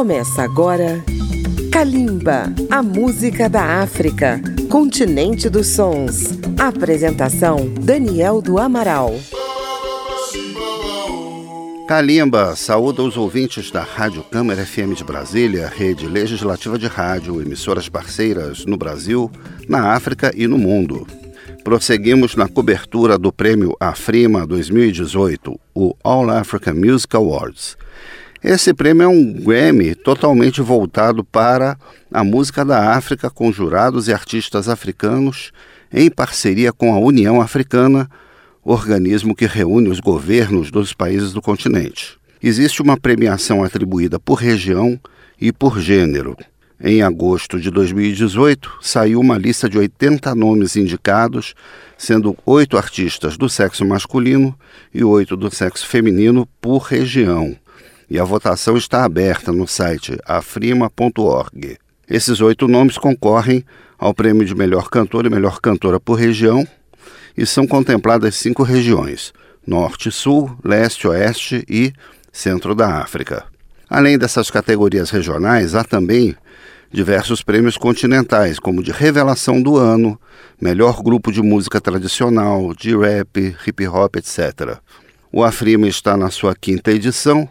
Começa agora Kalimba, a música da África, continente dos sons. Apresentação Daniel do Amaral. Kalimba saúda os ouvintes da Rádio Câmara FM de Brasília, rede legislativa de rádio, emissoras parceiras no Brasil, na África e no mundo. Prosseguimos na cobertura do prêmio Afrima 2018, o All Africa Music Awards esse prêmio é um Grammy totalmente voltado para a música da África, com jurados e artistas africanos, em parceria com a União Africana, organismo que reúne os governos dos países do continente. Existe uma premiação atribuída por região e por gênero. Em agosto de 2018, saiu uma lista de 80 nomes indicados, sendo oito artistas do sexo masculino e oito do sexo feminino por região e a votação está aberta no site afrima.org. Esses oito nomes concorrem ao prêmio de melhor cantor e melhor cantora por região e são contempladas cinco regiões: Norte, Sul, Leste, Oeste e Centro da África. Além dessas categorias regionais, há também diversos prêmios continentais, como de Revelação do Ano, Melhor Grupo de Música Tradicional, de Rap, Hip Hop, etc. O Afrima está na sua quinta edição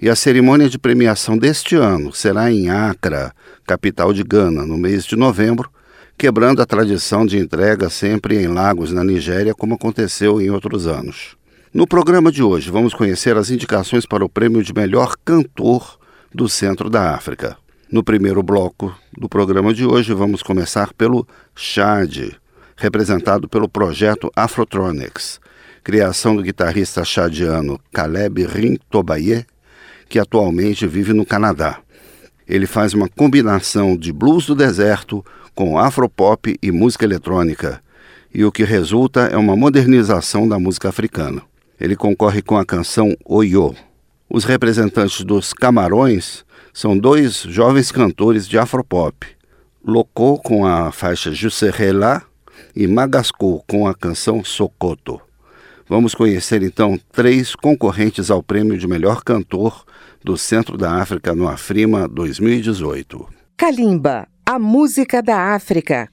e a cerimônia de premiação deste ano será em Accra, capital de Gana, no mês de novembro, quebrando a tradição de entrega sempre em Lagos, na Nigéria, como aconteceu em outros anos. No programa de hoje, vamos conhecer as indicações para o prêmio de melhor cantor do centro da África. No primeiro bloco do programa de hoje, vamos começar pelo Chad, representado pelo projeto Afrotronics, criação do guitarrista chadiano Caleb Rintobaye que atualmente vive no Canadá. Ele faz uma combinação de blues do deserto com afropop e música eletrônica, e o que resulta é uma modernização da música africana. Ele concorre com a canção Oyo. Os representantes dos Camarões são dois jovens cantores de afropop, Locô com a faixa Jusserela e Magasco com a canção Sokoto. Vamos conhecer então três concorrentes ao prêmio de melhor cantor do Centro da África no Afrima 2018. Kalimba, a música da África.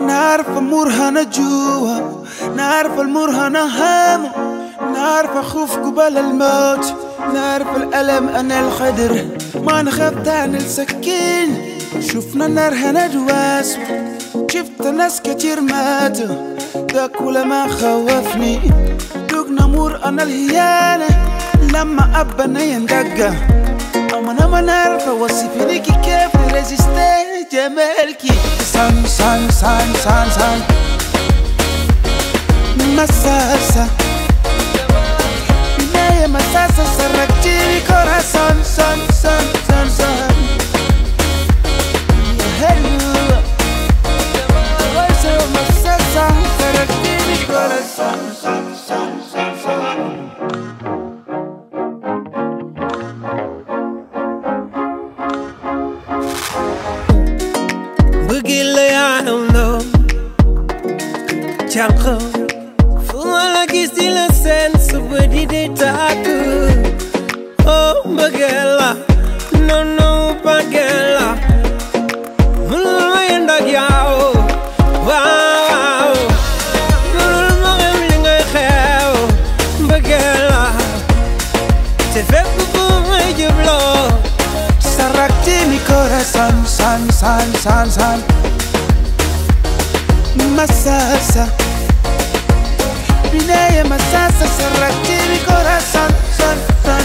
نعرف مرهنة جوا نعرف المرهنة هامه نعرف خوف قبل الموت نعرف الألم أنا الخدر ما نخاف تاني السكين شفنا النار هندواس شفت ناس كتير ماتوا. ده كل ما خوفني. دوق نمور أنا الهيانة. لما أبا نين دقة أما أنا ما نعرف أوصف كيف ريزيستي جمالكي سان سان سان سان سان. مساسة. بناية مساسة سرقتي لي سان سان سان سان سان. Yeah, hey. masasa Nineye masasa Sarra kiri corazón Sarra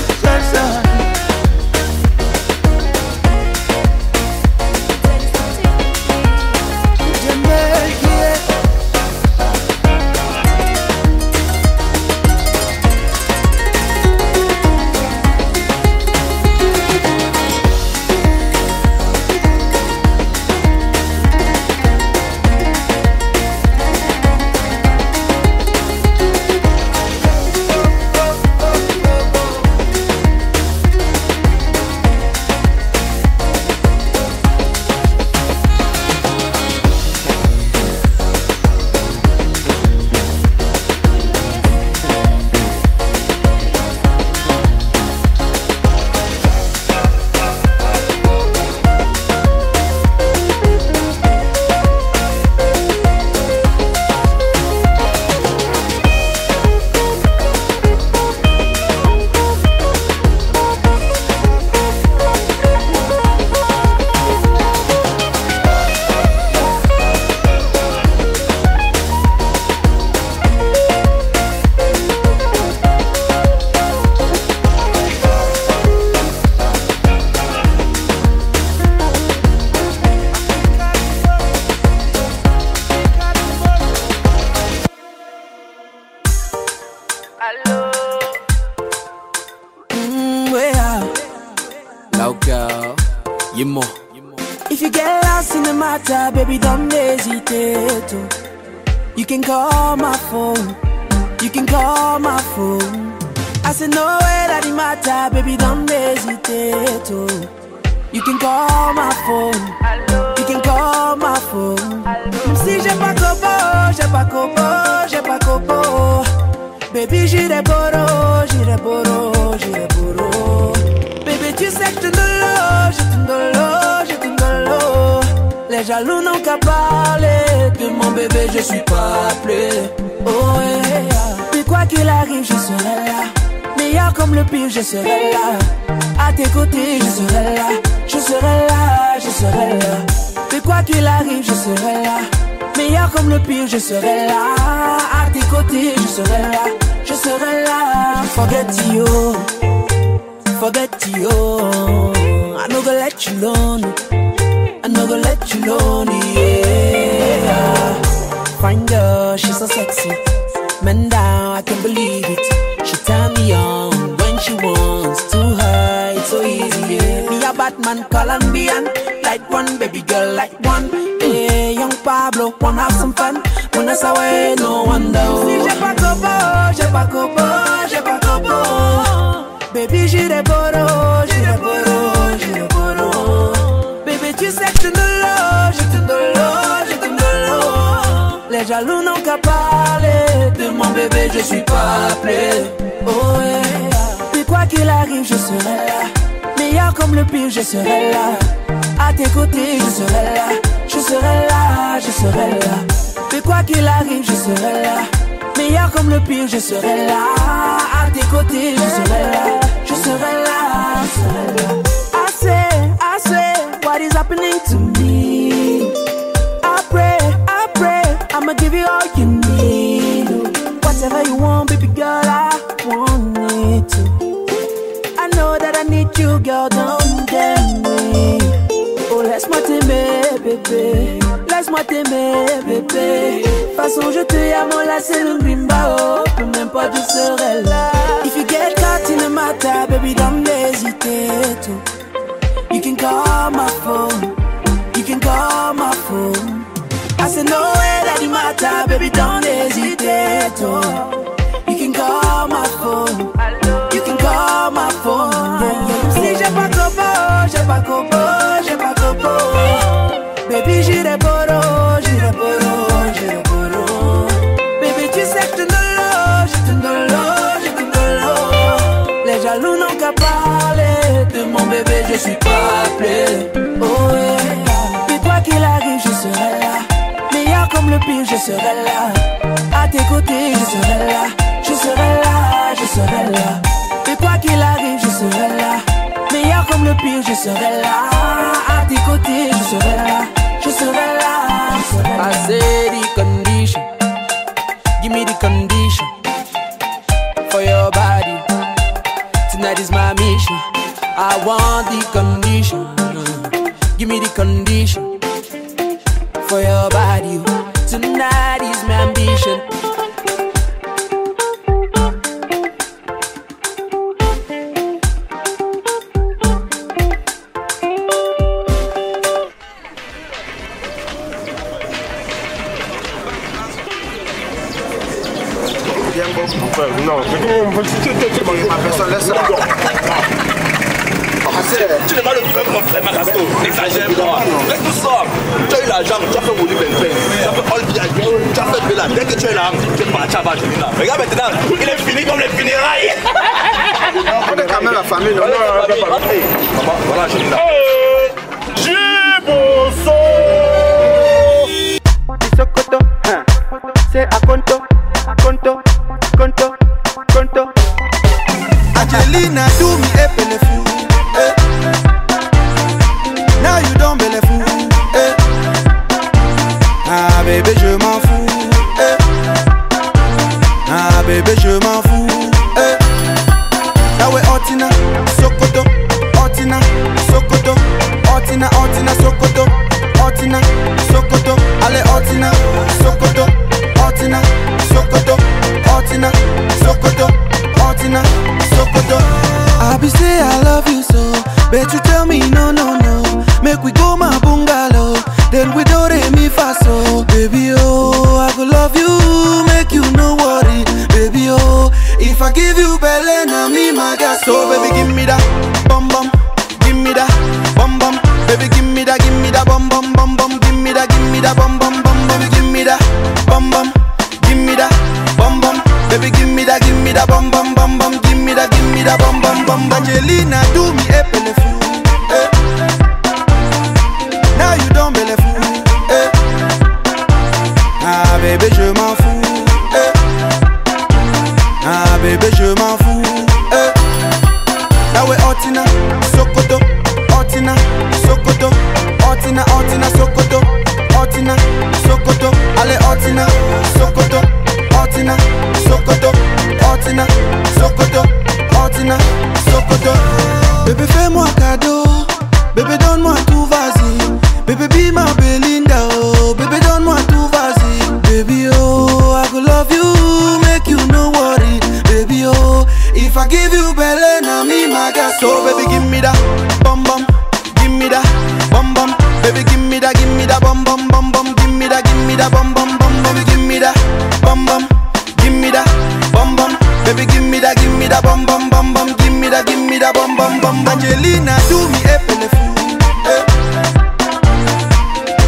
matter, baby, don't hesitate. You can call my phone. You can call my phone. I said no way that it matter, baby, don't hesitate. You can call my phone. You can call my phone. Même si j'ai pas copo, j'ai pas copo, j'ai pas copo. Baby, j'irai boro, j'irai boro, j'irai boro. Baby, tu sais que je te je te je te. Les jaloux n'ont qu'à parler de mon bébé, je suis pas appelé. Oh yeah. Mais quoi qu'il arrive, je serai là. Meilleur comme le pire, je serai là. À tes côtés, je serai là. Je serai là, je serai là. Mais quoi qu'il arrive, je serai là. Meilleur comme le pire, je serai là. À tes côtés, je serai là. Je serai là. Forget you, forget you. I no go let you alone. I no let you alone. Yeah. Fine girl, she's so sexy. Man down, I can't believe it. She turn me on when she wants to her. It's so easy, yeah. Me a Batman, Colombian. Light one, baby girl, light one. Yeah, young Pablo, wanna have some fun. Wanna say no wonder. Oh. Si j'ai pas copo, j'ai pas copo, j'ai pas copo. Baby, j'irai boro, tu sais que je te dolo, je te dolo, je te dolo. Les jaloux n'ont qu'à parler de mon bébé, je suis pas appelé. Oh yeah. Quoi qu'il arrive, je serai là. Meilleur comme le pire, je serai là. À tes côtés, je serai là. Je serai là, je serai là. Mais quoi qu'il arrive, je serai là. Meilleur comme le pire, je serai là. À tes côtés, je serai là. Je serai là, je serai là. Is happening to me? I pray, I pray, I'ma give you all you need. Whatever you want, baby girl, I want it to. I know that I need you, girl, don't get me. Oh, laisse-moi t'aimer, bébé. Laisse-moi t'aimer, bébé. Façon, je te aime, là, c'est le grimba, oh. Peu n'importe où serai là. If you get caught in the matter, baby, Oh. You can call my phone. You can call my phone. Si j'ai pas copo, j'ai pas copo, j'ai pas copo. Baby, j'irai boro, j'irai boro, j'irai boro. Baby, tu sais que je te dolo, je te dolo, je te dolo. Les jaloux n'ont qu'à parler de mon bébé, je suis pas appelé. Oh yeah. Mais quoi qu'il arrive, je serai là. Meilleur comme le pire, je serai là. Tes côtés, je serai là. Je serai là, je serai là. Mais quoi qu'il arrive, je serai là. Meilleur comme le pire, je serai là. À tes côtés, je serai là. Je serai là. Je serai là. I say the condition. Give me the condition for your body. Tonight is my mission. I want the condition. Give me the condition for your body. Tonight Non, mais comment on peut tu Tu n'es pas le vrai mon frère Marasto, n'exagère pas. Laisse-nous ça. Tu as eu l'argent, tu as fait Woli Ben Ben, tu as fait All VIP, tu as fait Bella. Dès que tu es là, tu es parti à Vagelina. Regarde maintenant, il est fini comme les funérailles. On est quand même la famille, non Maman, voilà, Angelina. Sokoto, hein. c'est à Conto, Angelina do me a belleful, eh. Now you don't belleful, eh. Ah bébé je m'en fous, eh. Ah bébé je m'en fous, eh. Now we Otina, Sokoto, Otina, Sokoto, Otina, Otina, Sokoto, Otina, Sokoto, allez Otina, be say I love you so, but you tell me no no no. Bébé fais-moi cadeau, bébé donne-moi tout vas-y, bébé be ma Belinda, oh, bébé donne-moi tout vas-y, baby oh, I go love you, make you no worry, baby oh, if I give you belly, now me my gas, so. baby give me that, bum bum, give me that, bum bum, baby give me that, give me that, bum bum bum bum, give me that, give me that, bum bum bum, baby give me that, bum bum, give me that, bum bum, baby give me that, give me that, bum bum bum bum, give that, give me that, bum bum bum, Angelina do me a fool, eh.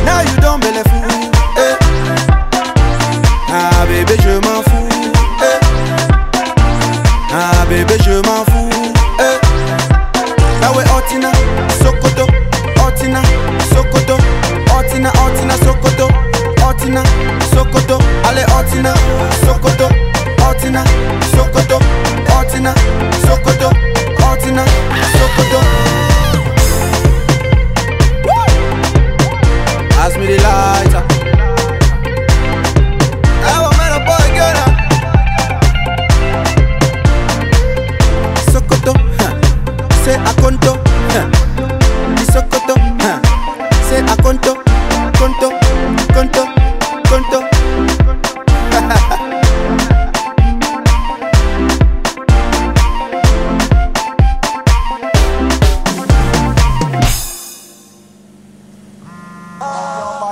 Now you don't believe fool, eh. Ah bébé je m'en fous, eh. Ah bébé je m'en fous, eh. Now we Otina, Sokoto, Otina, Sokoto, Otina, Otina, Sokoto, Otina, Sokoto, allez Otina, Sokoto, Otina,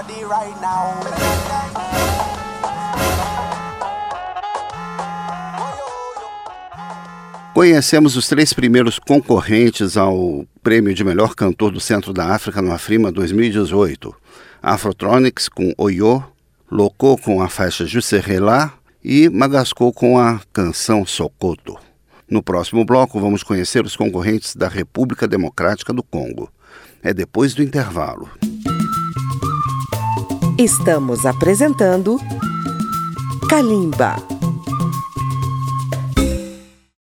body right now. Conhecemos os três primeiros concorrentes ao prêmio de melhor cantor do Centro da África no Afrima 2018. Afrotronics com Oyo, Locô com a faixa Jusserela e Magascou com a canção Sokoto. No próximo bloco vamos conhecer os concorrentes da República Democrática do Congo. É depois do intervalo. Estamos apresentando Kalimba.